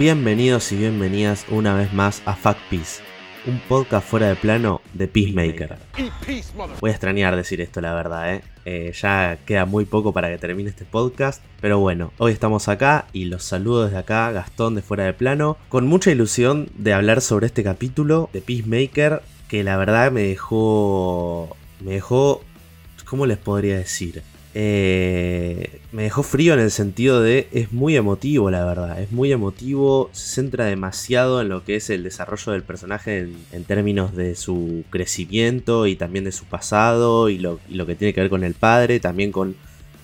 Bienvenidos y bienvenidas una vez más a Fuck Peace, un podcast fuera de plano de Peacemaker. Voy a extrañar decir esto, la verdad, ¿eh? ¿eh? ya queda muy poco para que termine este podcast, pero bueno, hoy estamos acá y los saludo desde acá, Gastón de fuera de plano, con mucha ilusión de hablar sobre este capítulo de Peacemaker que la verdad me dejó... me dejó... ¿cómo les podría decir? Eh, me dejó frío en el sentido de es muy emotivo, la verdad. Es muy emotivo, se centra demasiado en lo que es el desarrollo del personaje en, términos de su crecimiento y también de su pasado y lo, y lo, que tiene que ver con el padre, también con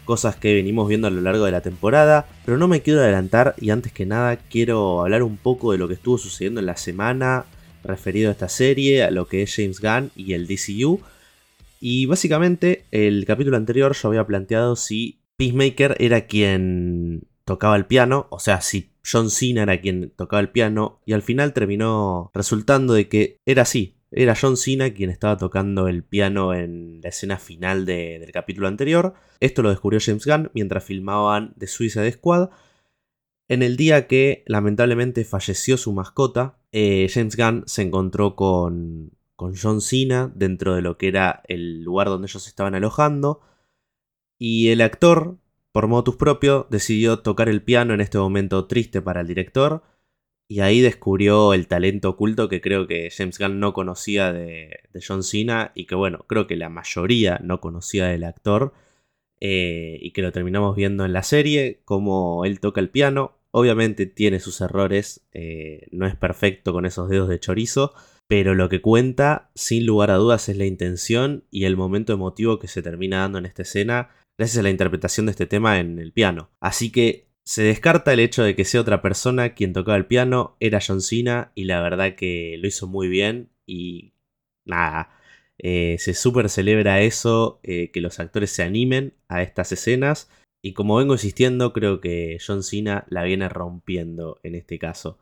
cosas que venimos viendo a lo largo de la temporada. Pero no me quiero adelantar y antes que nada quiero hablar un poco de lo que estuvo sucediendo en la semana referido a esta serie, a lo que es James Gunn y el DCU y básicamente, el capítulo anterior yo había planteado si Peacemaker era quien tocaba el piano, o sea, si John Cena era quien tocaba el piano, y al final terminó resultando de que era así. Era John Cena quien estaba tocando el piano en la escena final del capítulo anterior. Esto lo descubrió James Gunn mientras filmaban The Suicide Squad. En el día que lamentablemente falleció su mascota, eh, James Gunn se encontró con, con John Cena dentro de lo que era el lugar donde ellos estaban alojando. Y el actor, por motus propio, decidió tocar el piano en este momento triste para el director. Y ahí descubrió el talento oculto que creo que James Gunn no conocía de, John Cena y que bueno, creo que la mayoría no conocía del actor. Eh, y que lo terminamos viendo en la serie, como él toca el piano. Obviamente tiene sus errores, eh, no es perfecto con esos dedos de chorizo, pero lo que cuenta, sin lugar a dudas, es la intención y el momento emotivo que se termina dando en esta escena gracias a la interpretación de este tema en el piano. Así que se descarta el hecho de que sea otra persona quien tocaba el piano, era John Cena y la verdad que lo hizo muy bien y nada, eh, se súper celebra eso, eh, que los actores se animen a estas escenas y como vengo insistiendo creo que John Cena la viene rompiendo en este caso.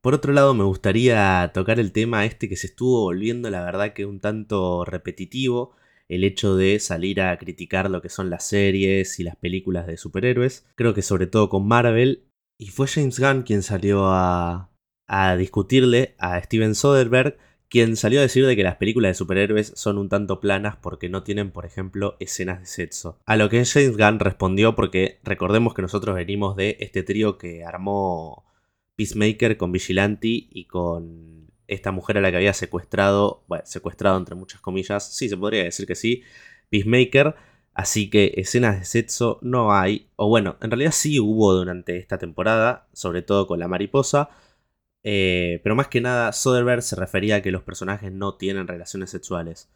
Por otro lado, me gustaría tocar el tema este que se estuvo volviendo, la verdad que un tanto repetitivo, el hecho de salir a criticar lo que son las series y las películas de superhéroes, creo que sobre todo con Marvel, y fue James Gunn quien salió a, a discutirle a Steven Soderbergh, quien salió a decir de que las películas de superhéroes son un tanto planas porque no tienen, por ejemplo, escenas de sexo. A lo que James Gunn respondió porque recordemos que nosotros venimos de este trío que armó Peacemaker con Vigilante y con esta mujer a la que había secuestrado, bueno, secuestrado entre muchas comillas, sí, se podría decir que sí, Peacemaker. Así que escenas de sexo no hay, o bueno, en realidad sí hubo durante esta temporada, sobre todo con la mariposa, eh, pero más que nada Soderbergh se refería a que los personajes no tienen relaciones sexuales.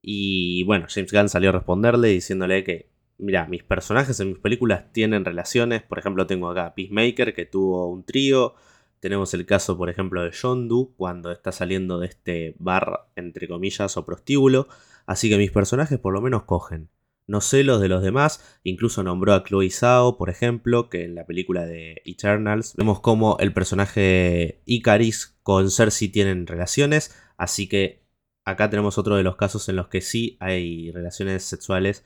Y bueno, James Gunn salió a responderle diciéndole que mira, mis personajes en mis películas tienen relaciones. Por ejemplo, tengo acá Peacemaker, que tuvo un trío. Tenemos el caso, por ejemplo, de Yondu, cuando está saliendo de este bar, entre comillas, o prostíbulo. Así que mis personajes por lo menos cogen. No sé los de los demás, incluso nombró a Chloe Zhao, por ejemplo, que en la película de Eternals vemos cómo el personaje Icaris con Cersei tienen relaciones, así que acá tenemos otro de los casos en los que sí hay relaciones sexuales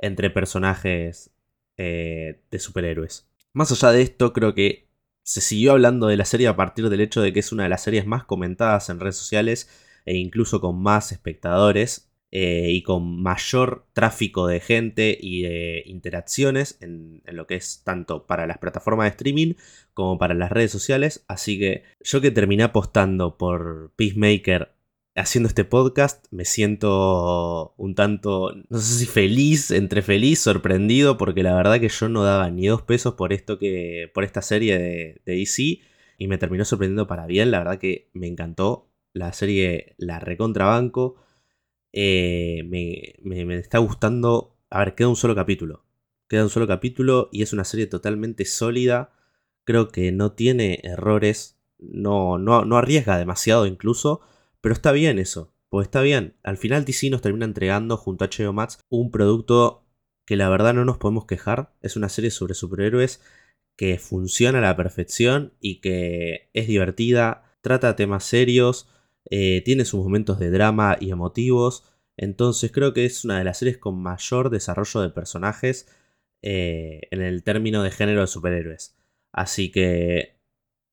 entre personajes eh, de superhéroes. Más allá de esto, creo que se siguió hablando de la serie a partir del hecho de que es una de las series más comentadas en redes sociales e incluso con más espectadores eh, y con mayor tráfico de gente y de interacciones en, en, lo que es tanto para las plataformas de streaming como para las redes sociales. Así que yo que terminé apostando por Peacemaker haciendo este podcast me siento un tanto, no sé si feliz, entre feliz, sorprendido, porque la verdad que yo no daba ni dos pesos por esto que, por esta serie de, DC y me terminó sorprendiendo para bien, la verdad que me encantó, la serie la recontrabanco, eh, me, me, está gustando, a ver, queda un solo capítulo, queda un solo capítulo y es una serie totalmente sólida, creo que no tiene errores, no, no, no arriesga demasiado incluso, pero está bien eso, pues está bien. Al final DC nos termina entregando junto a HBO Max un producto que la verdad no nos podemos quejar. Es una serie sobre superhéroes que funciona a la perfección y que es divertida, trata temas serios, eh, tiene sus momentos de drama y emotivos. Entonces creo que es una de las series con mayor desarrollo de personajes eh, en el término de género de superhéroes. Así que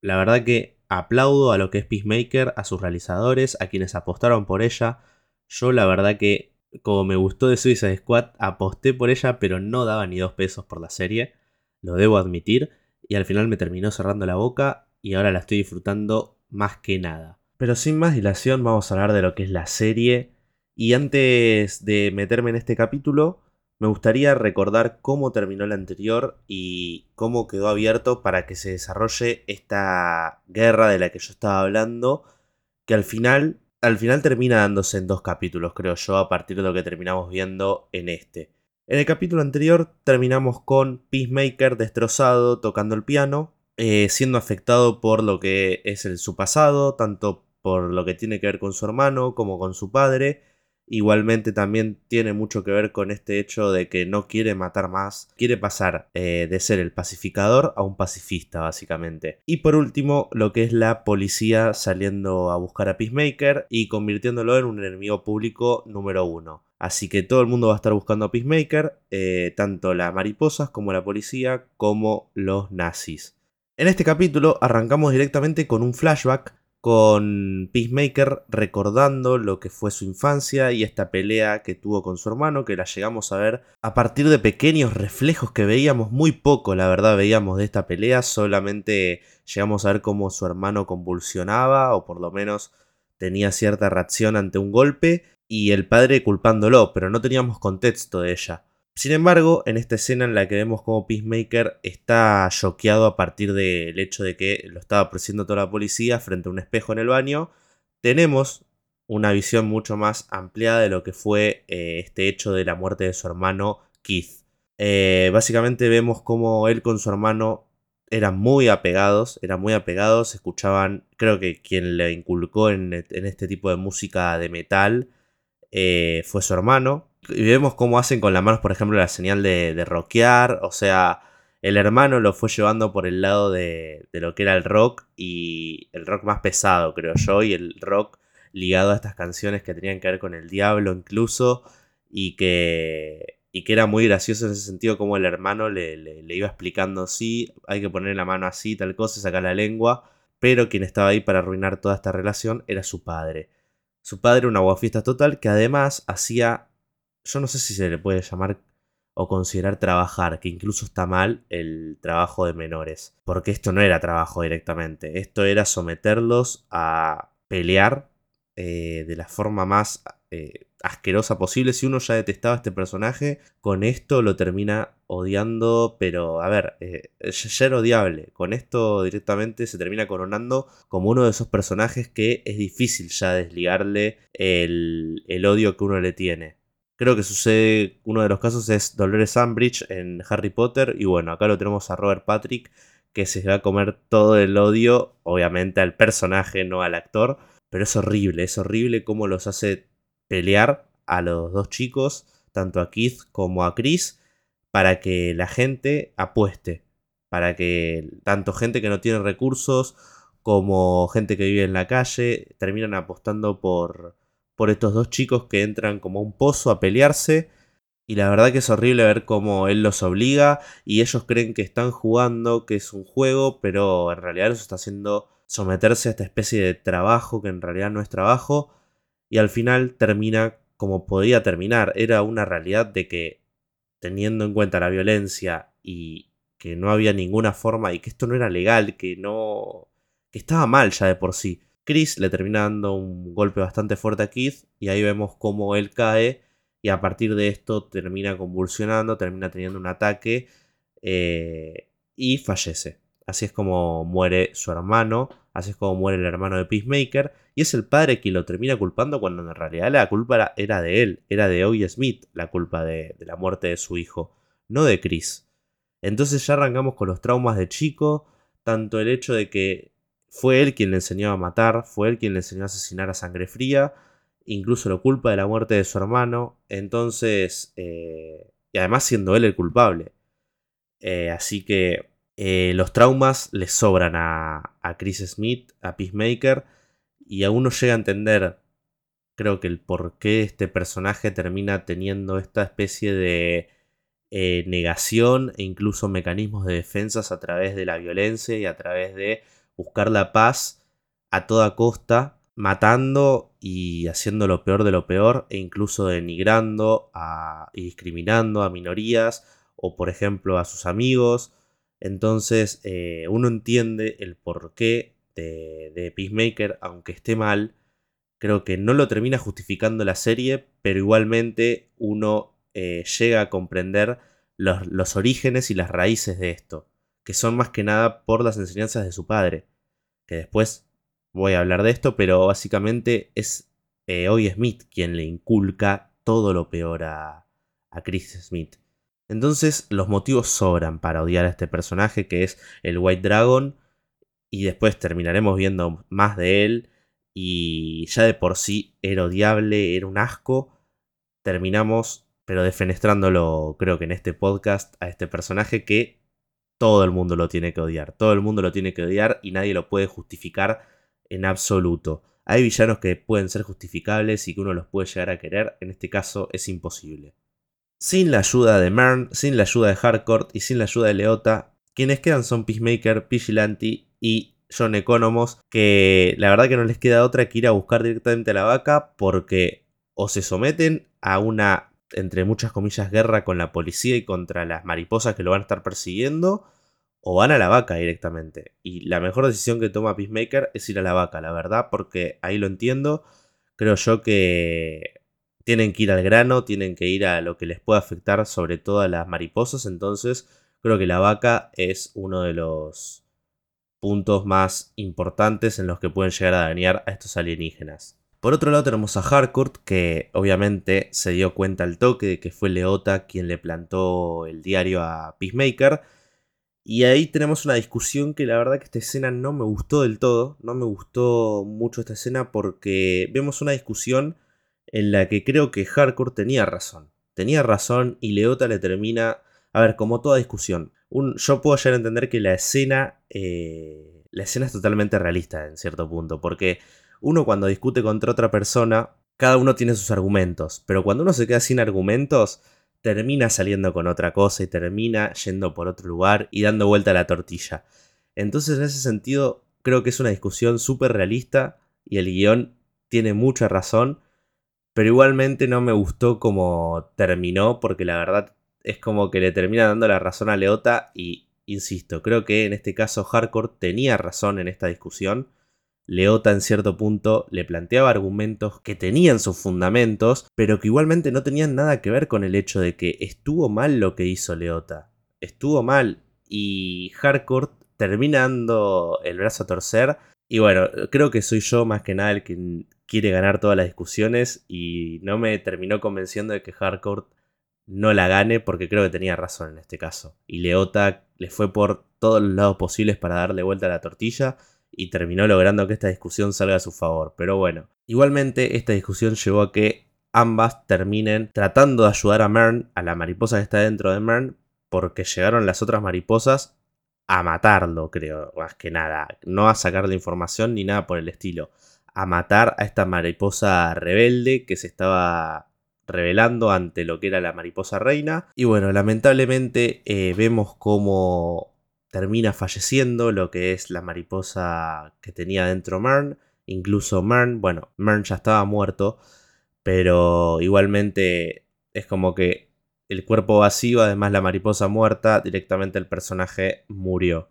La verdad que aplaudo a lo que es Peacemaker, a sus realizadores, a quienes apostaron por ella. Yo la verdad que, como me gustó de Suicide Squad, aposté por ella, pero no daba ni dos pesos por la serie. Lo debo admitir. Y al final me terminó cerrando la boca y ahora la estoy disfrutando más que nada. Pero sin más dilación vamos a hablar de lo que es la serie. Y antes de meterme en este capítulo, me gustaría recordar cómo terminó el anterior y cómo quedó abierto para que se desarrolle esta guerra de la que yo estaba hablando, que al final, al final termina dándose en dos capítulos, creo yo, a partir de lo que terminamos viendo en este. En el capítulo anterior terminamos con Peacemaker destrozado tocando el piano, eh, siendo afectado por lo que es su pasado, tanto por lo que tiene que ver con su hermano como con su padre. Igualmente también tiene mucho que ver con este hecho de que no quiere matar más, quiere pasar eh, de ser el pacificador a un pacifista básicamente. Y por último, lo que es la policía saliendo a buscar a Peacemaker y convirtiéndolo en un enemigo público número uno. Así que todo el mundo va a estar buscando a Peacemaker, eh, tanto las mariposas como la policía, como los nazis. En este capítulo arrancamos directamente con un flashback con Peacemaker recordando lo que fue su infancia y esta pelea que tuvo con su hermano, que la llegamos a ver a partir de pequeños reflejos que veíamos muy poco, la verdad, veíamos de esta pelea, solamente llegamos a ver cómo su hermano convulsionaba o por lo menos tenía cierta reacción ante un golpe y el padre culpándolo, pero no teníamos contexto de ella. Sin embargo, en esta escena en la que vemos como Peacemaker está choqueado a partir del hecho de que lo estaba ofreciendo toda la policía frente a un espejo en el baño, tenemos una visión mucho más ampliada de lo que fue eh, este hecho de la muerte de su hermano Keith. Eh, básicamente vemos como él con su hermano eran muy apegados, eran muy apegados, escuchaban, creo que quien le inculcó en, en este tipo de música de metal eh, fue su hermano. Y vemos cómo hacen con las manos, por ejemplo, la señal de, de. O sea, el hermano lo fue llevando por el lado de, de, lo que era el rock y el rock más pesado, creo yo, y el rock ligado a estas canciones que tenían que ver con el diablo incluso y que, y que era muy gracioso en ese sentido como el hermano le, le, iba explicando, sí, hay que poner la mano así, tal cosa, sacar la lengua, pero quien estaba ahí para arruinar toda esta relación era su padre. Su padre un aguafiestas total que además hacía, yo no sé si se le puede llamar o considerar trabajar, que incluso está mal el trabajo de menores, porque esto no era trabajo directamente, esto era someterlos a pelear eh, de la forma más eh, asquerosa posible. Si uno ya detestaba a este personaje, con esto lo termina odiando, pero a ver, eh, ya era odiable. Con esto directamente se termina coronando como uno de esos personajes que es difícil ya desligarle el, el odio que uno le tiene. Creo que sucede, uno de los casos es Dolores Umbridge en Harry Potter y bueno, acá lo tenemos a Robert Patrick que se va a comer todo el odio, obviamente al personaje, no al actor, pero es horrible, es horrible cómo los hace pelear a los dos chicos, tanto a Keith como a Chris, para que la gente apueste, para que tanto gente que no tiene recursos como gente que vive en la calle terminan apostando por, por estos dos chicos que entran como un pozo a pelearse. Y la verdad que es horrible ver cómo él los obliga y ellos creen que están jugando, que es un juego, pero en realidad los está haciendo someterse a esta especie de trabajo que en realidad no es trabajo y al final termina como podía terminar. Era una realidad de que teniendo en cuenta la violencia y que no había ninguna forma y que esto no era legal, que no... que estaba mal ya de por sí. Chris le termina dando un golpe bastante fuerte a Keith y ahí vemos cómo él cae y a partir de esto termina convulsionando, termina teniendo un ataque eh, y fallece. Así es como muere su hermano, así es como muere el hermano de Peacemaker, y es el padre quien lo termina culpando cuando en realidad la culpa era de él, era de Oye Smith la culpa de, de la muerte de su hijo, no de Chris. Entonces ya arrancamos con los traumas de chico, tanto el hecho de que fue él quien le enseñó a matar, fue él quien le enseñó a asesinar a sangre fría, incluso lo culpa de la muerte de su hermano, entonces, eh, y además siendo él el culpable. Eh, así que eh, los traumas le sobran a, a, Chris Smith, a Peacemaker, y aún no llega a entender, creo que el por qué este personaje termina teniendo esta especie de negación e incluso mecanismos de defensas a través de la violencia y a través de buscar la paz a toda costa, matando y haciendo lo peor de lo peor, e incluso denigrando y discriminando a minorías, o por ejemplo a sus amigos. Entonces eh, uno entiende el porqué de, de Peacemaker, aunque esté mal. Creo que no lo termina justificando la serie, pero igualmente uno eh, llega a comprender los, orígenes y las raíces de esto, que son más que nada por las enseñanzas de su padre, que después voy a hablar de esto, pero básicamente es eh, hoy Smith quien le inculca todo lo peor a, a Chris Smith. Entonces los motivos sobran para odiar a este personaje que es el White Dragon y después terminaremos viendo más de él y ya de por sí era odiable, era un asco. Terminamos pero defenestrándolo creo que en este podcast a este personaje que todo el mundo lo tiene que odiar, todo el mundo lo tiene que odiar y nadie lo puede justificar en absoluto. Hay villanos que pueden ser justificables y que uno los puede llegar a querer, en este caso es imposible. Sin la ayuda de Mern, sin la ayuda de Harcourt y sin la ayuda de Leota, quienes quedan son Peacemaker, Vigilante y John Economos, que la verdad que no les queda otra que ir a buscar directamente a la vaca porque o se someten a una entre muchas comillas, guerra con la policía y contra las mariposas que lo van a estar persiguiendo, o van a la vaca directamente. Y la mejor decisión que toma Peacemaker es ir a la vaca, la verdad, porque ahí lo entiendo. Creo yo que tienen que ir al grano, tienen que ir a lo que les puede afectar, sobre todo a las mariposas. Entonces, creo que la vaca es uno de los puntos más importantes en los que pueden llegar a dañar a estos alienígenas. Por otro lado tenemos a Harcourt, que obviamente se dio cuenta al toque de que fue Leota quien le plantó el diario a Peacemaker. Y ahí tenemos una discusión que la verdad que esta escena no me gustó del todo. No me gustó mucho esta escena porque vemos una discusión en la que creo que Harcourt tenía razón. Tenía razón y Leota le termina... A ver, como toda discusión. yo puedo llegar a entender que la escena... Eh, la escena es totalmente realista en cierto punto. Porque uno cuando discute contra otra persona, cada uno tiene sus argumentos, pero cuando uno se queda sin argumentos, termina saliendo con otra cosa y termina yendo por otro lugar y dando vuelta a la tortilla. Entonces en ese sentido creo que es una discusión súper realista y el guion tiene mucha razón, pero igualmente no me gustó como terminó porque la verdad es como que le termina dando la razón a Leota y, insisto, creo que en este caso Hardcore tenía razón en esta discusión Leota en cierto punto le planteaba argumentos que tenían sus fundamentos, pero que igualmente no tenían nada que ver con el hecho de que estuvo mal lo que hizo Leota. Estuvo mal y Harcourt terminando el brazo a torcer. Y bueno, creo que soy yo más que nada el que quiere ganar todas las discusiones y no me terminó convenciendo de que Harcourt no la gane porque creo que tenía razón en este caso. Y Leota le fue por todos los lados posibles para darle vuelta a la tortilla y terminó logrando que esta discusión salga a su favor. Pero bueno, igualmente esta discusión llevó a que ambas terminen tratando de ayudar a Mern, a la mariposa que está dentro de Mern, porque llegaron las otras mariposas a matarlo, creo, más que nada. No a sacar la información ni nada por el estilo. A matar a esta mariposa rebelde que se estaba revelando ante lo que era la mariposa reina. Y bueno, lamentablemente eh, vemos como termina falleciendo lo que es la mariposa que tenía dentro Mern. Incluso Mern, bueno, Mern ya estaba muerto, pero igualmente es como que el cuerpo vacío, además la mariposa muerta, directamente el personaje murió.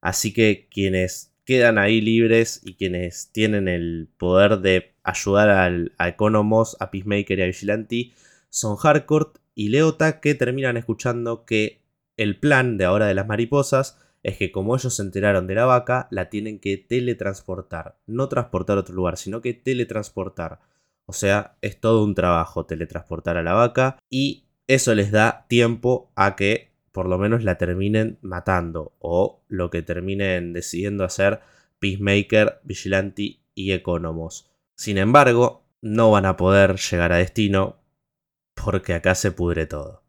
Así que quienes quedan ahí libres y quienes tienen el poder de ayudar al, a Economos, a Peacemaker y a Vigilante son Harcourt y Leota que terminan escuchando que el plan de ahora de las mariposas es que como ellos se enteraron de la vaca, la tienen que teletransportar. No transportar a otro lugar, sino que teletransportar. O sea, es todo un trabajo teletransportar a la vaca y eso les da tiempo a que por lo menos la terminen matando o lo que terminen decidiendo hacer Peacemaker, Vigilante y Economos. Sin embargo, no van a poder llegar a destino porque acá se pudre todo.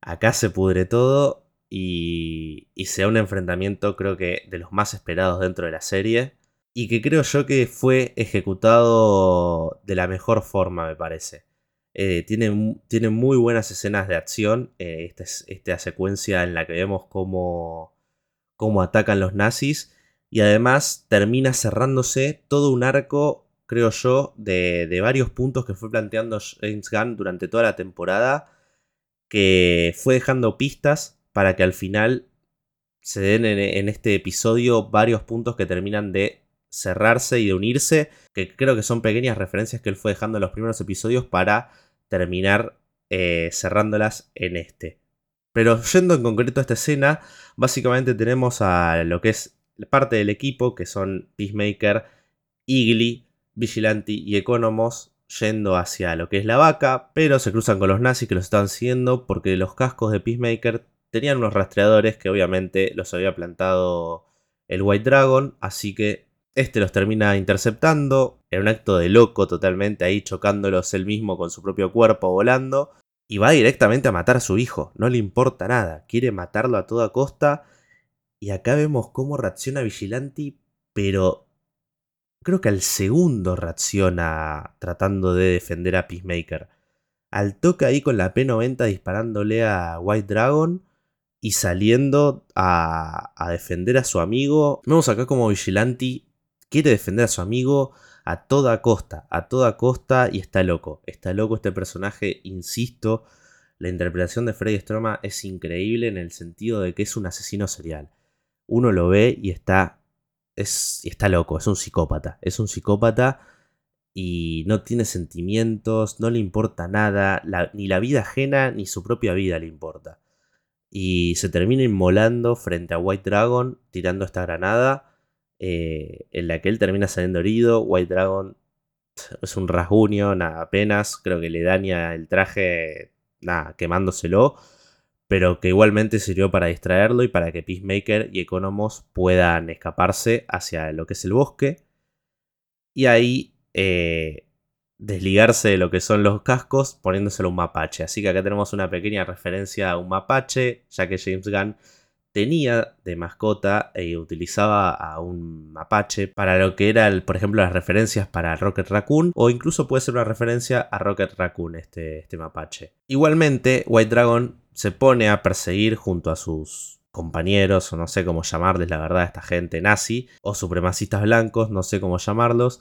Acá se pudre todo y, y sea un enfrentamiento creo que de los más esperados dentro de la serie y que creo yo que fue ejecutado de la mejor forma me parece. Eh, tiene, muy buenas escenas de acción, eh, esta, esta, secuencia en la que vemos cómo, cómo atacan los nazis Y además termina cerrándose todo un arco, creo yo, de, de varios puntos que fue planteando James Gunn durante toda la temporada, que fue dejando pistas para que al final se den en, este episodio varios puntos que terminan de cerrarse y de unirse, que creo que son pequeñas referencias que él fue dejando en los primeros episodios para terminar eh, cerrándolas en este. Pero yendo en concreto a esta escena, básicamente tenemos a lo que es parte del equipo, que son Peacemaker, Igly, Vigilante y Economos, yendo hacia lo que es la vaca, pero se cruzan con los nazis que los están siguiendo porque los cascos de Peacemaker tenían unos rastreadores que obviamente los había plantado el White Dragon, así que este los termina interceptando. En un acto de loco totalmente ahí chocándolos él mismo con su propio cuerpo volando. Y va directamente a matar a su hijo, no le importa nada, quiere matarlo a toda costa. Y acá vemos cómo reacciona Vigilante, pero creo que al segundo reacciona tratando de defender a Peacemaker. Al toque ahí con la P90 disparándole a White Dragon y saliendo a, defender a su amigo. Vemos acá como Vigilante quiere defender a su amigo a toda costa, a toda costa y está loco. Está loco este personaje, insisto. La interpretación de Freddy Stroma es increíble en el sentido de que es un asesino serial. Uno lo ve y está, es, está loco, es un psicópata. Es un psicópata y no tiene sentimientos, no le importa nada, ni la vida ajena ni su propia vida le importa. Y se termina inmolando frente a White Dragon tirando esta granada eh, en la que él termina saliendo herido. White Dragon es un rasguño, nada, apenas, creo que le daña el traje, nada, quemándoselo, pero que igualmente sirvió para distraerlo y para que Peacemaker y Economos puedan escaparse hacia lo que es el bosque. Y ahí eh, desligarse de lo que son los cascos poniéndoselo un mapache. Así que acá tenemos una pequeña referencia a un mapache, ya que James Gunn tenía de mascota y utilizaba a un mapache para lo que eran, por ejemplo, las referencias para Rocket Raccoon o incluso puede ser una referencia a Rocket Raccoon este, este mapache. Igualmente, White Dragon se pone a perseguir junto a sus compañeros o no sé cómo llamarles la verdad a esta gente nazi o supremacistas blancos, no sé cómo llamarlos,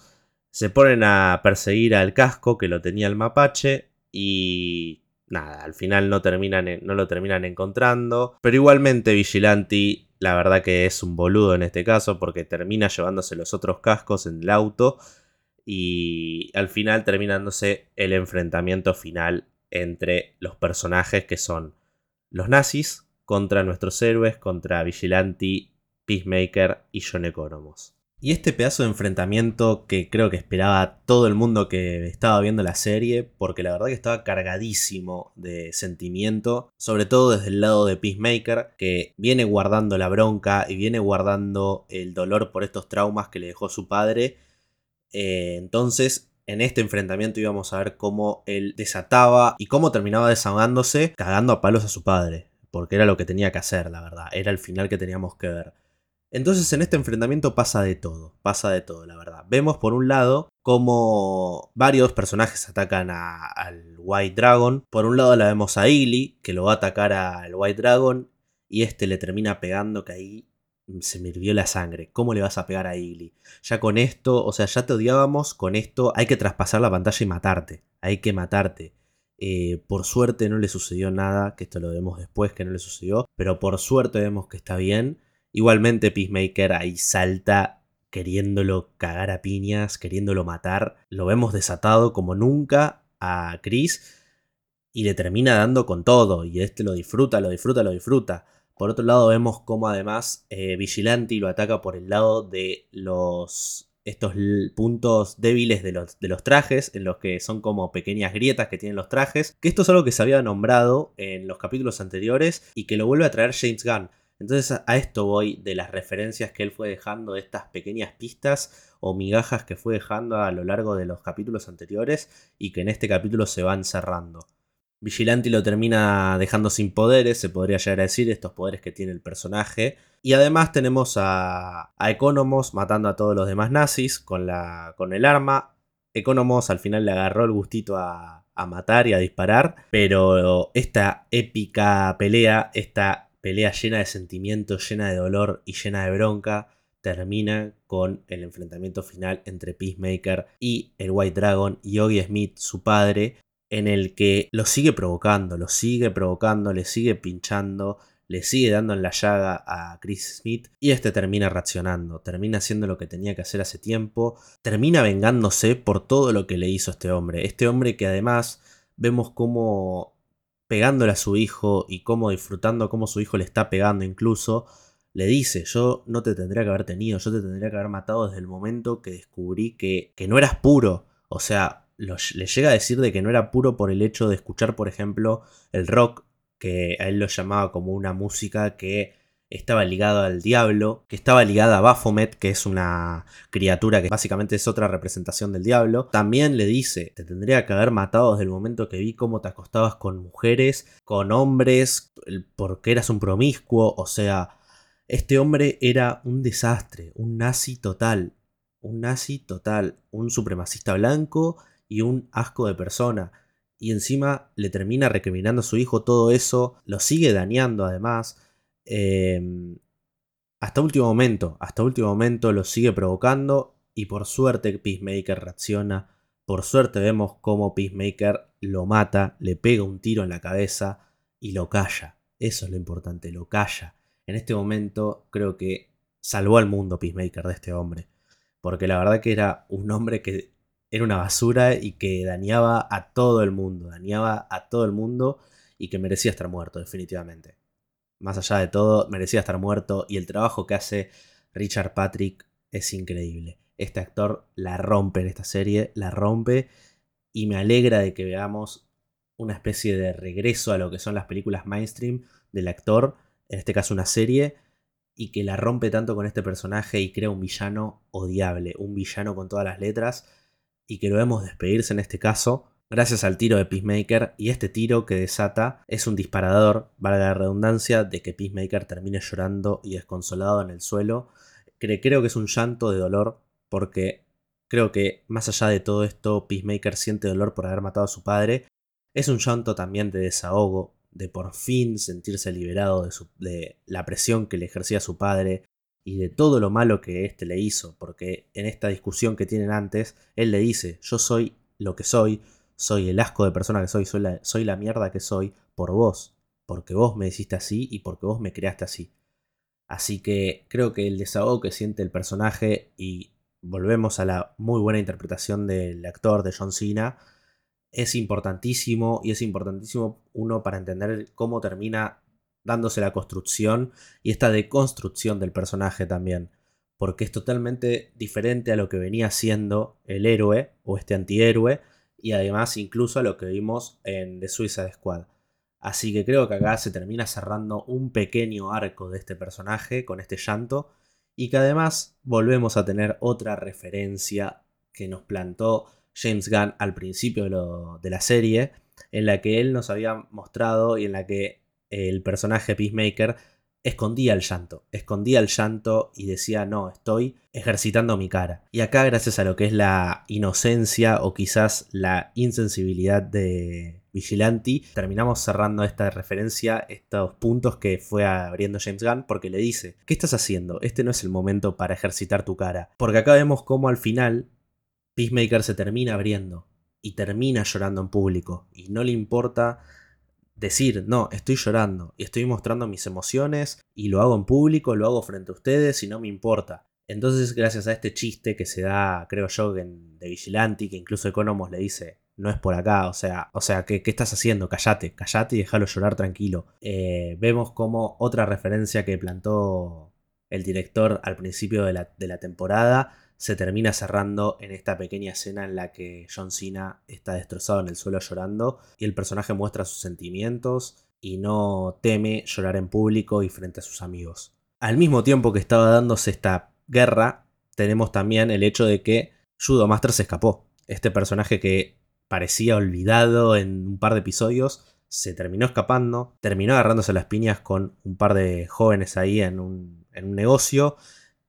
se ponen a perseguir al casco que lo tenía el mapache y nada, al final no, terminan, no lo terminan encontrando. Pero igualmente Vigilante, la verdad que es un boludo en este caso, porque termina llevándose los otros cascos en el auto. Y al final terminándose el enfrentamiento final entre los personajes que son los nazis contra nuestros héroes, contra Vigilante, Peacemaker y John Economos. Y este pedazo de enfrentamiento que creo que esperaba todo el mundo que estaba viendo la serie, porque la verdad que estaba cargadísimo de sentimiento, sobre todo desde el lado de Peacemaker, que viene guardando la bronca y viene guardando el dolor por estos traumas que le dejó su padre. Eh, entonces, en este enfrentamiento íbamos a ver cómo él desataba y cómo terminaba desahogándose, cagando a palos a su padre, porque era lo que tenía que hacer, la verdad, era el final que teníamos que ver. Entonces en este enfrentamiento pasa de todo, pasa de todo, la verdad. Vemos por un lado cómo varios personajes atacan al White Dragon. Por un lado la vemos a Illy, que lo va a atacar al White Dragon, y este le termina pegando que ahí se me la sangre. ¿Cómo le vas a pegar a Illy? Ya con esto, o sea, ya te odiábamos, con esto hay que traspasar la pantalla y matarte. Hay que matarte. Eh, por suerte no le sucedió nada, que esto lo vemos después que no le sucedió, pero por suerte vemos que está bien. Igualmente Peacemaker ahí salta queriéndolo cagar a piñas, queriéndolo matar. Lo vemos desatado como nunca a Chris y le termina dando con todo. Y este lo disfruta, lo disfruta, lo disfruta. Por otro lado vemos como además eh, Vigilante lo ataca por el lado de los estos puntos débiles de los, de los, trajes, en los que son como pequeñas grietas que tienen los trajes, que esto es algo que se había nombrado en los capítulos anteriores y que lo vuelve a traer James Gunn. Entonces a esto voy de las referencias que él fue dejando, de estas pequeñas pistas o migajas que fue dejando a lo largo de los capítulos anteriores y que en este capítulo se van cerrando. Vigilante lo termina dejando sin poderes, se podría llegar a decir, estos poderes que tiene el personaje. Y además tenemos a, a Economos matando a todos los demás nazis con, la, con el arma. Economos al final le agarró el gustito a, a matar y a disparar, pero esta épica pelea, esta pelea llena de sentimientos, llena de dolor y llena de bronca, termina con el enfrentamiento final entre Peacemaker y el White Dragon y Oggy Smith, su padre, en el que lo sigue provocando, lo sigue provocando, le sigue pinchando, le sigue dando en la llaga a Chris Smith y este termina reaccionando, termina haciendo lo que tenía que hacer hace tiempo, termina vengándose por todo lo que le hizo este hombre. Este hombre que además vemos como pegándole a su hijo y cómo disfrutando cómo su hijo le está pegando incluso, le dice, yo no te tendría que haber tenido, yo te tendría que haber matado desde el momento que descubrí que, que no eras puro. O sea, le llega a decir de que no era puro por el hecho de escuchar, por ejemplo, el rock, que a él lo llamaba como una música que estaba ligada al diablo, que estaba ligada a Baphomet, que es una criatura que básicamente es otra representación del diablo. También le dice, te tendría que haber matado desde el momento que vi cómo te acostabas con mujeres, con hombres, porque eras un promiscuo, o sea, este hombre era un desastre, un nazi total, un nazi total, un supremacista blanco y un asco de persona. Y encima le termina recriminando a su hijo todo eso, lo sigue dañando además. Em, hasta último momento, hasta último momento lo sigue provocando y por suerte Peacemaker reacciona. Por suerte vemos cómo Peacemaker lo mata, le pega un tiro en la cabeza y lo calla. Eso es lo importante, lo calla. En este momento creo que salvó al mundo Peacemaker de este hombre. Porque la verdad que era un hombre que era una basura y que dañaba a todo el mundo, dañaba a todo el mundo y que merecía estar muerto, definitivamente. Más allá de todo, merecía estar muerto y el trabajo que hace Richard Patrick es increíble. Este actor la rompe en esta serie, la rompe y me alegra de que veamos una especie de regreso a lo que son las películas mainstream del actor, en este caso una serie, y que la rompe tanto con este personaje y crea un villano odiable, un villano con todas las letras y que lo vemos despedirse en este caso gracias al tiro de Peacemaker y este tiro que desata es un disparador, valga la redundancia, de que Peacemaker termine llorando y desconsolado en el suelo. Creo que es un llanto de dolor porque creo que más allá de todo esto Peacemaker siente dolor por haber matado a su padre. Es un llanto también de desahogo, de por fin sentirse liberado de, de la presión que le ejercía su padre, y de todo lo malo que éste le hizo, porque en esta discusión que tienen antes, él le dice, yo soy lo que soy, soy el asco de persona que soy, soy la, mierda que soy por vos, porque vos me hiciste así y porque vos me creaste así. Así que creo que el desahogo que siente el personaje y volvemos a la muy buena interpretación del actor de John Cena, es importantísimo y es importantísimo uno para entender cómo termina dándose la construcción y esta deconstrucción del personaje también. Porque es totalmente diferente a lo que venía siendo el héroe o este antihéroe y además incluso a lo que vimos en The Suicide Squad. Así que creo que acá se termina cerrando un pequeño arco de este personaje con este llanto y que además volvemos a tener otra referencia que nos plantó James Gunn al principio de, de la serie, en la que él nos había mostrado y en la que el personaje Peacemaker escondía el llanto, escondía el llanto y decía, no, estoy ejercitando mi cara. Y acá, gracias a lo que es la inocencia o quizás la insensibilidad de Vigilante, terminamos cerrando esta referencia, estos puntos que fue abriendo James Gunn, porque le dice, ¿qué estás haciendo? Este no es el momento para ejercitar tu cara. Porque acá vemos cómo al final Peacemaker se termina abriendo y termina llorando en público y no le importa decir, no, estoy llorando y estoy mostrando mis emociones y lo hago en público, lo hago frente a ustedes y no me importa. Entonces, gracias a este chiste que se da, creo yo, de Vigilante, que incluso Economos le dice, no es por acá, o sea, o sea, ¿qué, estás haciendo? Callate, callate y déjalo llorar tranquilo. Eh, vemos como otra referencia que plantó el director al principio de la, de la temporada se termina cerrando en esta pequeña escena en la que John Cena está destrozado en el suelo llorando y el personaje muestra sus sentimientos y no teme llorar en público y frente a sus amigos. Al mismo tiempo que estaba dándose esta guerra, tenemos también el hecho de que Judo Master se escapó. Este personaje que parecía olvidado en un par de episodios se terminó escapando, terminó agarrándose las piñas con un par de jóvenes ahí en un, en un negocio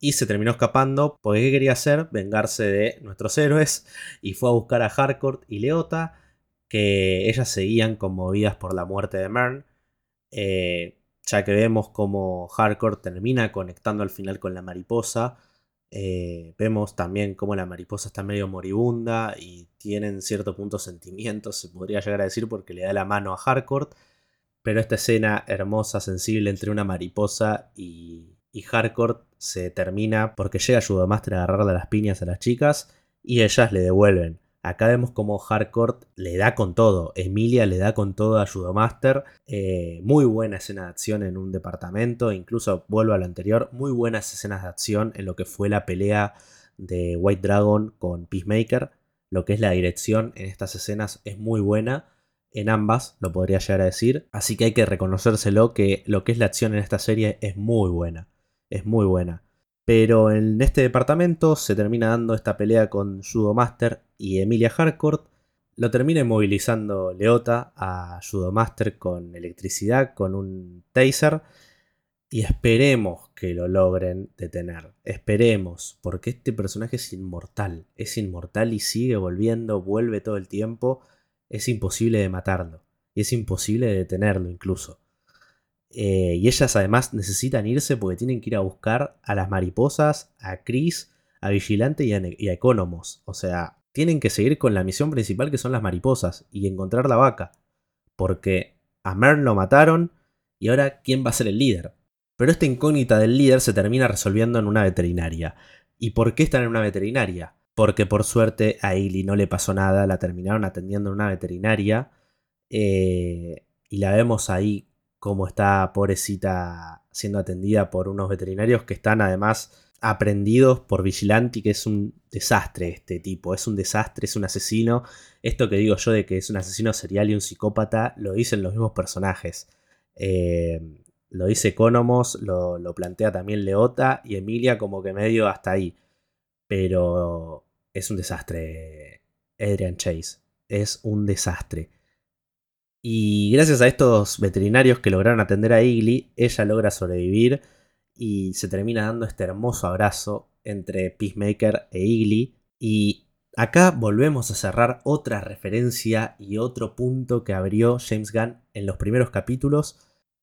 y se terminó escapando porque ¿qué quería hacer? Vengarse de nuestros héroes y fue a buscar a Harcourt y Leota que ellas seguían conmovidas por la muerte de Mern. Eh, ya que vemos como Hardcore termina conectando al final con la mariposa. Eh, vemos también cómo la mariposa está medio moribunda y tiene en cierto punto sentimientos, se podría llegar a decir, porque le da la mano a Hardcore. Pero esta escena hermosa, sensible entre una mariposa y, y Hardcore se termina porque llega Judomaster a agarrarle las piñas a las chicas y ellas le devuelven. Acá vemos como Hardcore le da con todo. Emilia le da con todo a Judomaster. Eh, muy buena escena de acción en un departamento. Incluso vuelvo a lo anterior. Muy buenas escenas de acción en lo que fue la pelea de White Dragon con Peacemaker. Lo que es la dirección en estas escenas es muy buena. En ambas, lo podría llegar a decir. Así que hay que reconocérselo que lo que es la acción en esta serie es muy buena. Es muy buena. Pero en este departamento se termina dando esta pelea con Judo Master y Emilia Harcourt. Lo termina movilizando Leota a Judo Master con electricidad, con un taser. Y esperemos que lo logren detener. Esperemos, porque este personaje es inmortal. Es inmortal y sigue volviendo, vuelve todo el tiempo. Es imposible de matarlo. Y es imposible de detenerlo incluso. Eh, y ellas además necesitan irse porque tienen que ir a buscar a las mariposas, a Chris, a Vigilante y a, y Economos. O sea, tienen que seguir con la misión principal que son las mariposas y encontrar la vaca. Porque a Mern lo mataron y ahora ¿quién va a ser el líder? Pero esta incógnita del líder se termina resolviendo en una veterinaria. ¿Y por qué están en una veterinaria? Porque por suerte a Illy no le pasó nada, la terminaron atendiendo en una veterinaria. Eh, y la vemos ahí cómo está pobrecita siendo atendida por unos veterinarios que están además aprendidos por Vigilante, que es un desastre este tipo, es un desastre, es un asesino. Esto que digo yo de que es un asesino serial y un psicópata, lo dicen los mismos personajes. Eh, lo dice Economos, lo, lo plantea también Leota y Emilia como que medio hasta ahí. Pero es un desastre, Adrian Chase. Es un desastre. Y gracias a estos veterinarios que lograron atender a Igly, ella logra sobrevivir y se termina dando este hermoso abrazo entre Peacemaker e Igly. Y acá volvemos a cerrar otra referencia y otro punto que abrió James Gunn en los primeros capítulos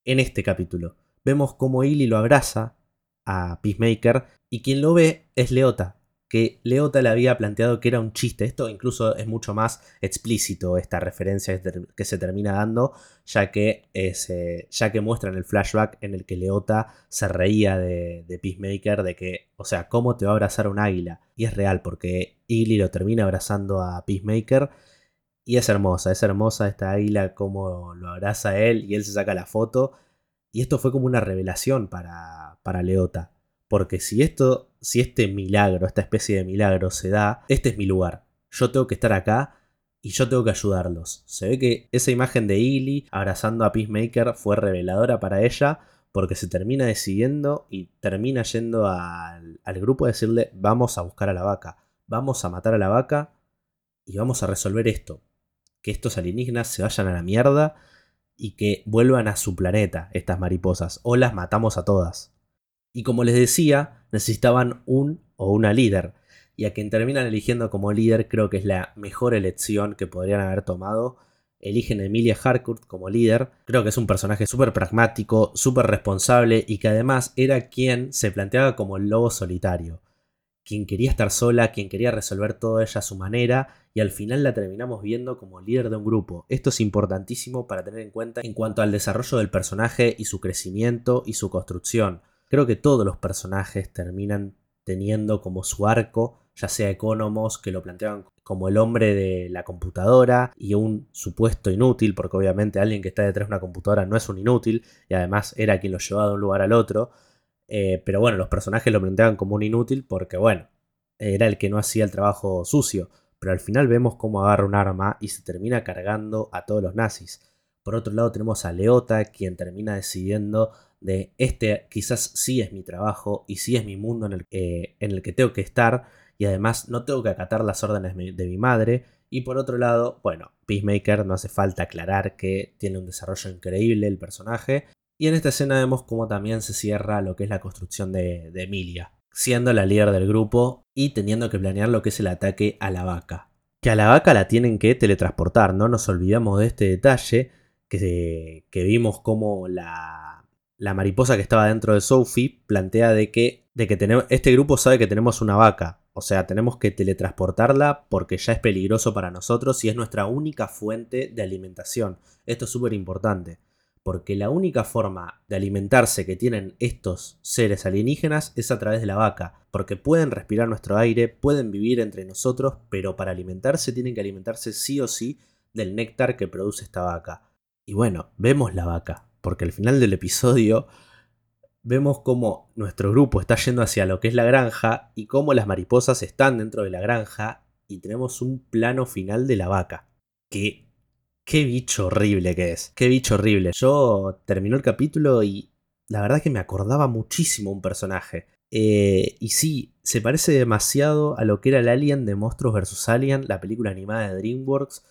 en este capítulo. Vemos cómo Igly lo abraza a Peacemaker y quien lo ve es Leota, que Leota le había planteado que era un chiste. Esto incluso es mucho más explícito, esta referencia que se termina dando, ya que, ya que muestran el flashback en el que Leota se reía de, Peacemaker, de que, o sea, ¿cómo te va a abrazar un águila? Y es real, porque Igly lo termina abrazando a Peacemaker. Y es hermosa, es hermosa esta águila, como lo abraza a él y él se saca la foto. Y esto fue como una revelación para, para Leota. Porque si esto, si este milagro, esta especie de milagro se da, este es mi lugar. Yo tengo que estar acá y yo tengo que ayudarlos. Se ve que esa imagen de Illy abrazando a Peacemaker fue reveladora para ella porque se termina decidiendo y termina yendo al, al, grupo a decirle vamos a buscar a la vaca, vamos a matar a la vaca y vamos a resolver esto. Que estos alienígenas se vayan a la mierda y que vuelvan a su planeta, estas mariposas, o las matamos a todas. Y como les decía, necesitaban un o una líder. Y a quien terminan eligiendo como líder creo que es la mejor elección que podrían haber tomado. Eligen a Emilia Harcourt como líder. Creo que es un personaje súper pragmático, súper responsable y que además era quien se planteaba como el lobo solitario. Quien quería estar sola, quien quería resolver todo ella a su manera y al final la terminamos viendo como líder de un grupo. Esto es importantísimo para tener en cuenta en cuanto al desarrollo del personaje y su crecimiento y su construcción Creo que todos los personajes terminan teniendo como su arco, ya sea Economos, que lo planteaban como el hombre de la computadora y un supuesto inútil, porque obviamente alguien que está detrás de una computadora no es un inútil, y además era quien lo llevaba de un lugar al otro. Eh, pero bueno, los personajes lo planteaban como un inútil porque, bueno, era el que no hacía el trabajo sucio. Pero al final vemos cómo agarra un arma y se termina cargando a todos los nazis. Por otro lado tenemos a Leota, quien termina decidiendo de este quizás sí es mi trabajo y sí es mi mundo en el, en el que tengo que estar y además no tengo que acatar las órdenes de mi madre. Y por otro lado, bueno, Peacemaker no hace falta aclarar que tiene un desarrollo increíble el personaje. Y en esta escena vemos cómo también se cierra lo que es la construcción de, de Emilia, siendo la líder del grupo y teniendo que planear lo que es el ataque a la vaca. Que a la vaca la tienen que teletransportar, no nos olvidamos de este detalle, que, que vimos cómo la, la mariposa que estaba dentro de Sophie plantea de que, de que tenemos, este grupo sabe que tenemos una vaca. O sea, tenemos que teletransportarla porque ya es peligroso para nosotros y es nuestra única fuente de alimentación. Esto es súper importante. Porque la única forma de alimentarse que tienen estos seres alienígenas es a través de la vaca. Porque pueden respirar nuestro aire, pueden vivir entre nosotros, pero para alimentarse tienen que alimentarse sí o sí del néctar que produce esta vaca. Y bueno, vemos la vaca porque al final del episodio vemos cómo nuestro grupo está yendo hacia lo que es la granja y cómo las mariposas están dentro de la granja y tenemos un plano final de la vaca. Que qué bicho horrible que es, qué bicho horrible. Yo terminó el capítulo y la verdad que me acordaba muchísimo un personaje. Eh, y sí, se parece demasiado a lo que era el Alien de Monstruos vs. Alien, la película animada de DreamWorks.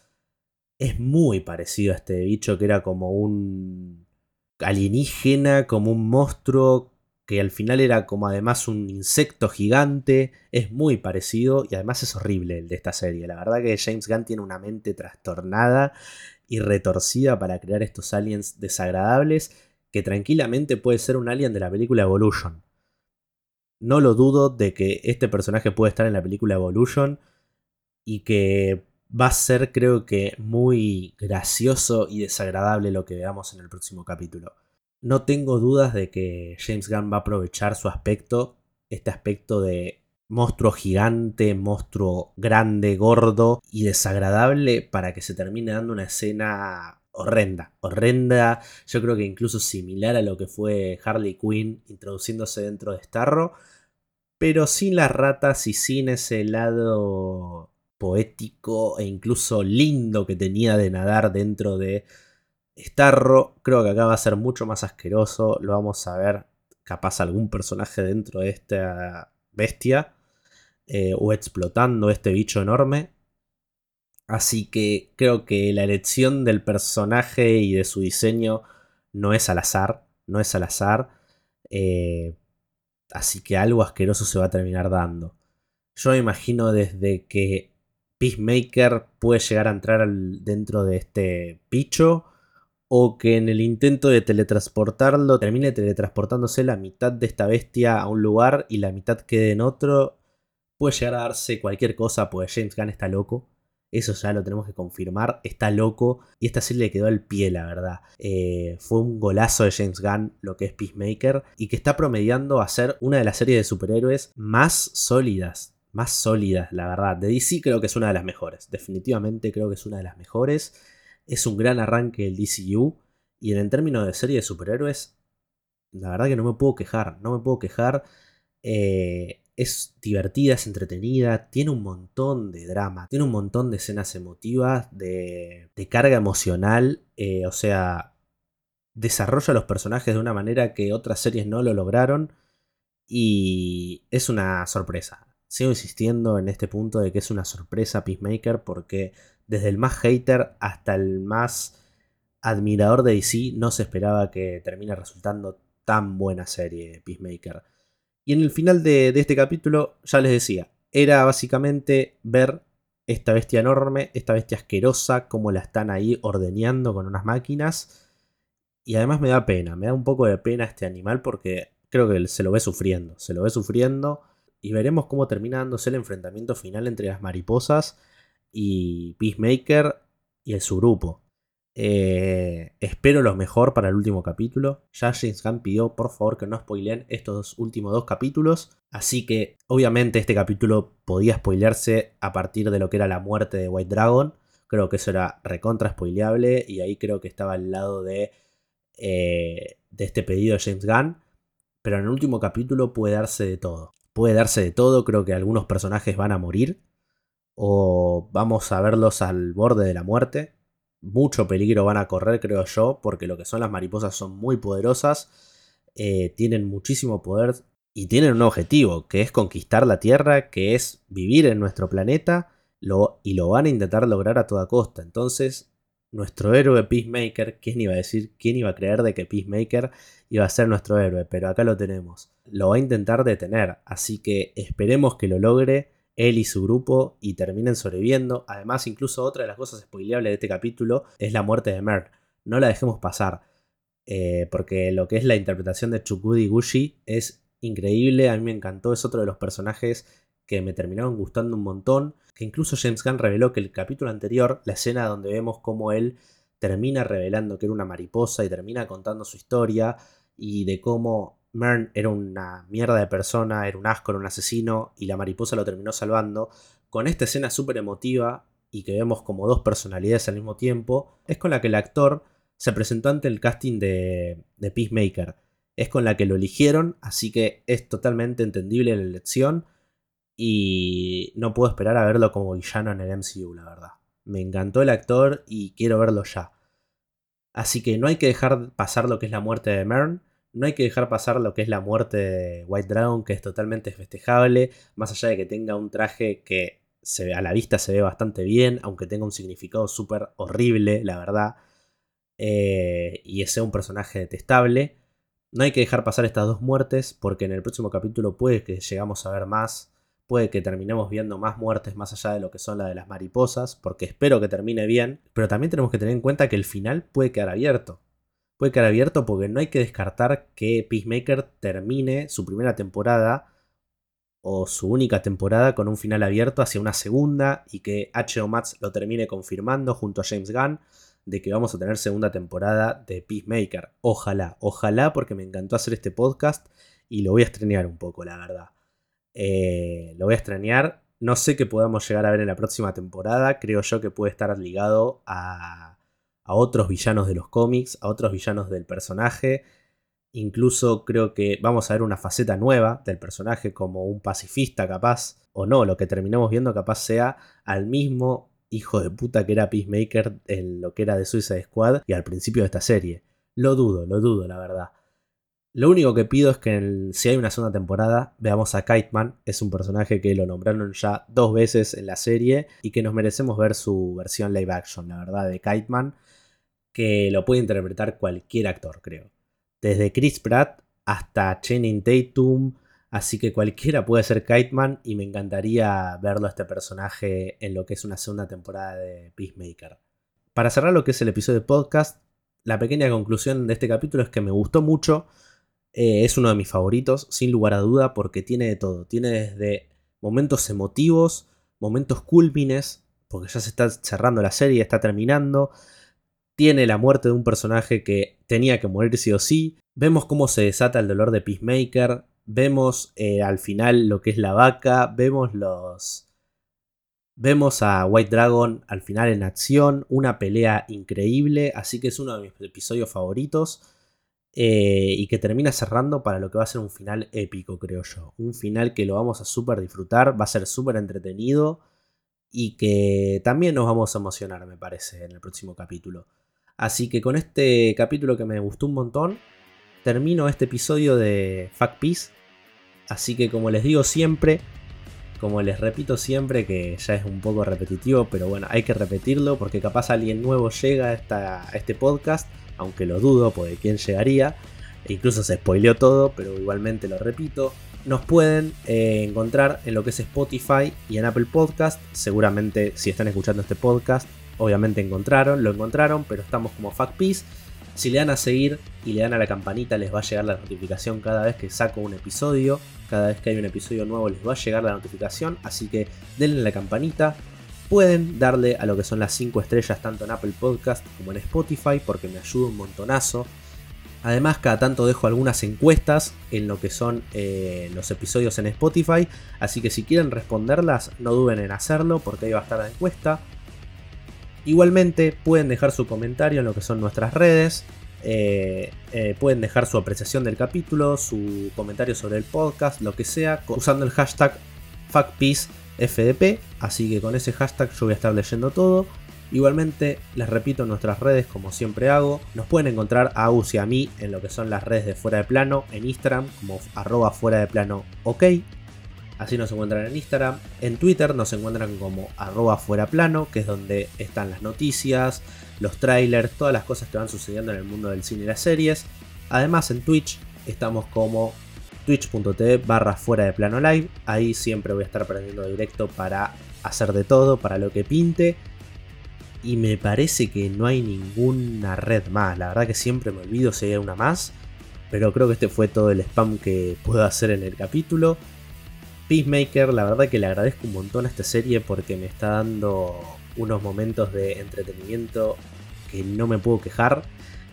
Es muy parecido a este bicho que era como un alienígena, como un monstruo que al final era como además un insecto gigante, es muy parecido y además es horrible el de esta serie. La verdad que James Gunn tiene una mente trastornada y retorcida para crear estos aliens desagradables que tranquilamente puede ser un alien de la película Evolution. No lo dudo de que este personaje puede estar en la película Evolution y que va a ser creo que muy gracioso y desagradable lo que veamos en el próximo capítulo. No tengo dudas de que James Gunn va a aprovechar su aspecto, este aspecto de monstruo gigante, monstruo grande, gordo y desagradable para que se termine dando una escena horrenda, horrenda, yo creo que incluso similar a lo que fue Harley Quinn introduciéndose dentro de Starro, pero sin las ratas y sin ese lado poético e incluso lindo que tenía de nadar dentro de Starro. Creo que acá va a ser mucho más asqueroso. Lo vamos a ver capaz algún personaje dentro de esta bestia. Eh, o explotando este bicho enorme. Así que creo que la elección del personaje y de su diseño no es al azar. No es al azar. Eh, así que algo asqueroso se va a terminar dando. Yo me imagino desde que Peacemaker puede llegar a entrar dentro de este bicho o que en el intento de teletransportarlo termine teletransportándose la mitad de esta bestia a un lugar y la mitad quede en otro. Puede llegar a darse cualquier cosa, pues James Gunn está loco. Eso ya lo tenemos que confirmar. Está loco. Y esta serie le quedó al pie, la verdad. Eh, fue un golazo de James Gunn lo que es Peacemaker. Y que está promediando a ser una de las series de superhéroes más sólidas más sólidas, la verdad. De DC creo que es una de las mejores. Definitivamente creo que es una de las mejores. Es un gran arranque el DCU. Y en términos de serie de superhéroes, la verdad que no me puedo quejar. No me puedo quejar. Eh, es divertida, es entretenida, tiene un montón de drama, tiene un montón de escenas emotivas, de, carga emocional, eh, o sea, desarrolla los personajes de una manera que otras series no lo lograron y es una sorpresa. Sigo insistiendo en este punto de que es una sorpresa Peacemaker porque desde el más hater hasta el más admirador de DC no se esperaba que termine resultando tan buena serie Peacemaker. Y en el final de, este capítulo, ya les decía, era básicamente ver esta bestia enorme, esta bestia asquerosa, cómo la están ahí ordeñando con unas máquinas. Y además me da pena, me da un poco de pena este animal porque creo que se lo ve sufriendo, se lo ve sufriendo y veremos cómo termina dándose el enfrentamiento final entre las mariposas y Peacemaker y el su grupo. Eh, espero lo mejor para el último capítulo. Ya James Gunn pidió por favor que no spoileen estos últimos dos capítulos. Así que obviamente este capítulo podía spoilearse a partir de lo que era la muerte de White Dragon. Creo que eso era recontra spoileable y ahí creo que estaba al lado de, eh, de este pedido de James Gunn. Pero en el último capítulo puede darse de todo puede darse de todo, creo que algunos personajes van a morir o vamos a verlos al borde de la muerte. Mucho peligro van a correr, creo yo, porque lo que son las mariposas son muy poderosas, eh, tienen muchísimo poder y tienen un objetivo, que es conquistar la Tierra, que es vivir en nuestro planeta, lo, y lo van a intentar lograr a toda costa. Entonces, nuestro héroe Peacemaker, ¿quién iba a decir, quién iba a creer de que Peacemaker iba a ser nuestro héroe? Pero acá lo tenemos. Lo va a intentar detener, así que esperemos que lo logre él y su grupo y terminen sobreviviendo. Además, incluso otra de las cosas spoileables de este capítulo es la muerte de Mer. No la dejemos pasar. Eh, porque lo que es la interpretación de Chukudi Gushi es increíble, a mí me encantó, es otro de los personajes que me terminaron gustando un montón, que incluso James Gunn reveló que el capítulo anterior, la escena donde vemos cómo él termina revelando que era una mariposa y termina contando su historia y de cómo Mern era una mierda de persona, era un asco, era un asesino y la mariposa lo terminó salvando, con esta escena súper emotiva y que vemos como dos personalidades al mismo tiempo, es con la que el actor se presentó ante el casting de, de Peacemaker. Es con la que lo eligieron, así que es totalmente entendible la elección y no puedo esperar a verlo como villano en el MCU, la verdad. Me encantó el actor y quiero verlo ya. Así que no hay que dejar pasar lo que es la muerte de Mern. No hay que dejar pasar lo que es la muerte de White Dragon, que es totalmente festejable. Más allá de que tenga un traje que a la vista se ve bastante bien, aunque tenga un significado súper horrible, la verdad. Eh, y sea un personaje detestable. No hay que dejar pasar estas dos muertes, porque en el próximo capítulo puede que llegamos a ver más Puede que terminemos viendo más muertes más allá de lo que son la de las mariposas, porque espero que termine bien, pero también tenemos que tener en cuenta que el final puede quedar abierto. Puede quedar abierto porque no hay que descartar que Peacemaker termine su primera temporada o su única temporada con un final abierto hacia una segunda y que H.O. Max lo termine confirmando junto a James Gunn de que vamos a tener segunda temporada de Peacemaker. Ojalá, ojalá porque me encantó hacer este podcast y lo voy a estrenar un poco, la verdad. Eh, lo voy a extrañar. No sé qué podamos llegar a ver en la próxima temporada. Creo yo que puede estar ligado a, a otros villanos de los cómics, a otros villanos del personaje. Incluso creo que vamos a ver una faceta nueva del personaje como un pacifista capaz. O no, lo que terminemos viendo capaz sea al mismo hijo de puta que era Peacemaker en lo que era de Suicide Squad y al principio de esta serie. Lo dudo, lo dudo, la verdad. Lo único que pido es que si hay una segunda temporada veamos a Kiteman. Es un personaje que lo nombraron ya dos veces en la serie y que nos merecemos ver su versión live action, la verdad, de Kiteman. Que lo puede interpretar cualquier actor, creo. Desde Chris Pratt hasta Channing Tatum. Así que cualquiera puede ser Kiteman y me encantaría verlo a este personaje en lo que es una segunda temporada de Peacemaker. Para cerrar lo que es el episodio de podcast, la pequeña conclusión de este capítulo es que me gustó mucho eh, es uno de mis favoritos, sin lugar a duda, porque tiene de todo. Tiene desde momentos emotivos, momentos culmines, porque ya se está cerrando la serie, está terminando. Tiene la muerte de un personaje que tenía que morir sí o sí. Vemos cómo se desata el dolor de Peacemaker. Vemos eh, al final lo que es la vaca. Vemos los. Vemos a White Dragon al final en acción. Una pelea increíble. Así que es uno de mis episodios favoritos. Eh, y que termina cerrando para lo que va a ser un final épico, creo yo. Un final que lo vamos a súper disfrutar, va a ser súper entretenido y que también nos vamos a emocionar, me parece, en el próximo capítulo. Así que con este capítulo que me gustó un montón, termino este episodio de Fact Peace. Así que como les digo siempre, como les repito siempre, que ya es un poco repetitivo, pero bueno, hay que repetirlo porque capaz alguien nuevo llega a este podcast aunque lo dudo, porque quién llegaría. Incluso se spoileó todo, pero igualmente lo repito. Nos pueden eh, encontrar en lo que es Spotify y en Apple Podcast. Seguramente si están escuchando este podcast, obviamente encontraron, lo encontraron, pero estamos como FactPeace. Si le dan a seguir y le dan a la campanita, les va a llegar la notificación cada vez que saco un episodio. Cada vez que hay un episodio nuevo les va a llegar la notificación. Así que denle a la campanita, Pueden darle a lo que son las 5 estrellas tanto en Apple Podcast como en Spotify porque me ayuda un montonazo. Además, cada tanto dejo algunas encuestas en lo que son eh, los episodios en Spotify. Así que si quieren responderlas, no duden en hacerlo porque ahí va a estar la encuesta. Igualmente, pueden dejar su comentario en lo que son nuestras redes. Eh, eh, pueden dejar su apreciación del capítulo, su comentario sobre el podcast, lo que sea, usando el hashtag FactPeace FDP, así que con ese hashtag yo voy a estar leyendo todo. Igualmente, les repito nuestras redes, como siempre hago, nos pueden encontrar a Agus y a mí en lo que son las redes de Fuera de Plano, en Instagram como arroba fuera de plano ok. Así nos encuentran en Instagram. En Twitter nos encuentran como arroba fuera plano, que es donde están las noticias, los trailers, todas las cosas que van sucediendo en el mundo del cine y las series. Además en Twitch estamos como twitch.tv barra fuera de plano live. Ahí siempre voy a estar aprendiendo directo para hacer de todo, para lo que pinte. Y me parece que no hay ninguna red más. La verdad que siempre me olvido si hay una más. Pero creo que este fue todo el spam que puedo hacer en el capítulo. Peacemaker, la verdad que le agradezco un montón a esta serie porque me está dando unos momentos de entretenimiento que no me puedo quejar.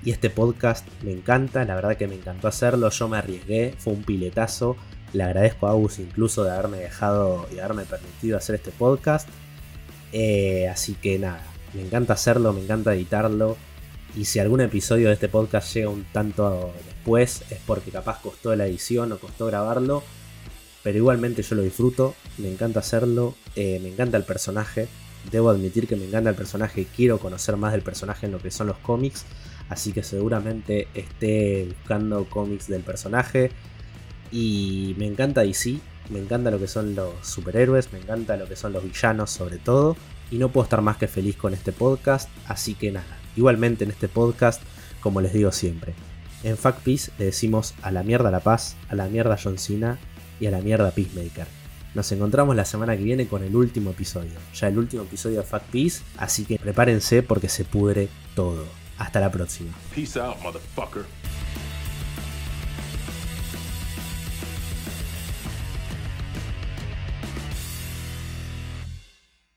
Y este podcast me encanta, la verdad que me encantó hacerlo, yo me arriesgué, fue un piletazo. Le agradezco a Agus incluso de haberme dejado y haberme permitido hacer este podcast. Eh, así que nada, me encanta hacerlo, me encanta editarlo. Y si algún episodio de este podcast llega un tanto después, es porque capaz costó la edición o costó grabarlo. Pero igualmente yo lo disfruto, me encanta hacerlo, eh, me encanta el personaje. Debo admitir que me encanta el personaje, quiero conocer más del personaje en lo que son los cómics. Así que seguramente esté buscando cómics del personaje. Y me encanta DC, me encanta lo que son los superhéroes, me encanta lo que son los villanos sobre todo. Y no puedo estar más que feliz con este podcast, así que nada. Igualmente en este podcast, como les digo siempre, en Fact Peace le decimos a la mierda La Paz, a la mierda John Cena y a la mierda Peacemaker. Nos encontramos la semana que viene con el último episodio, ya el último episodio de Fact Peace, así que prepárense porque se pudre todo. Hasta la próxima. Peace out, motherfucker.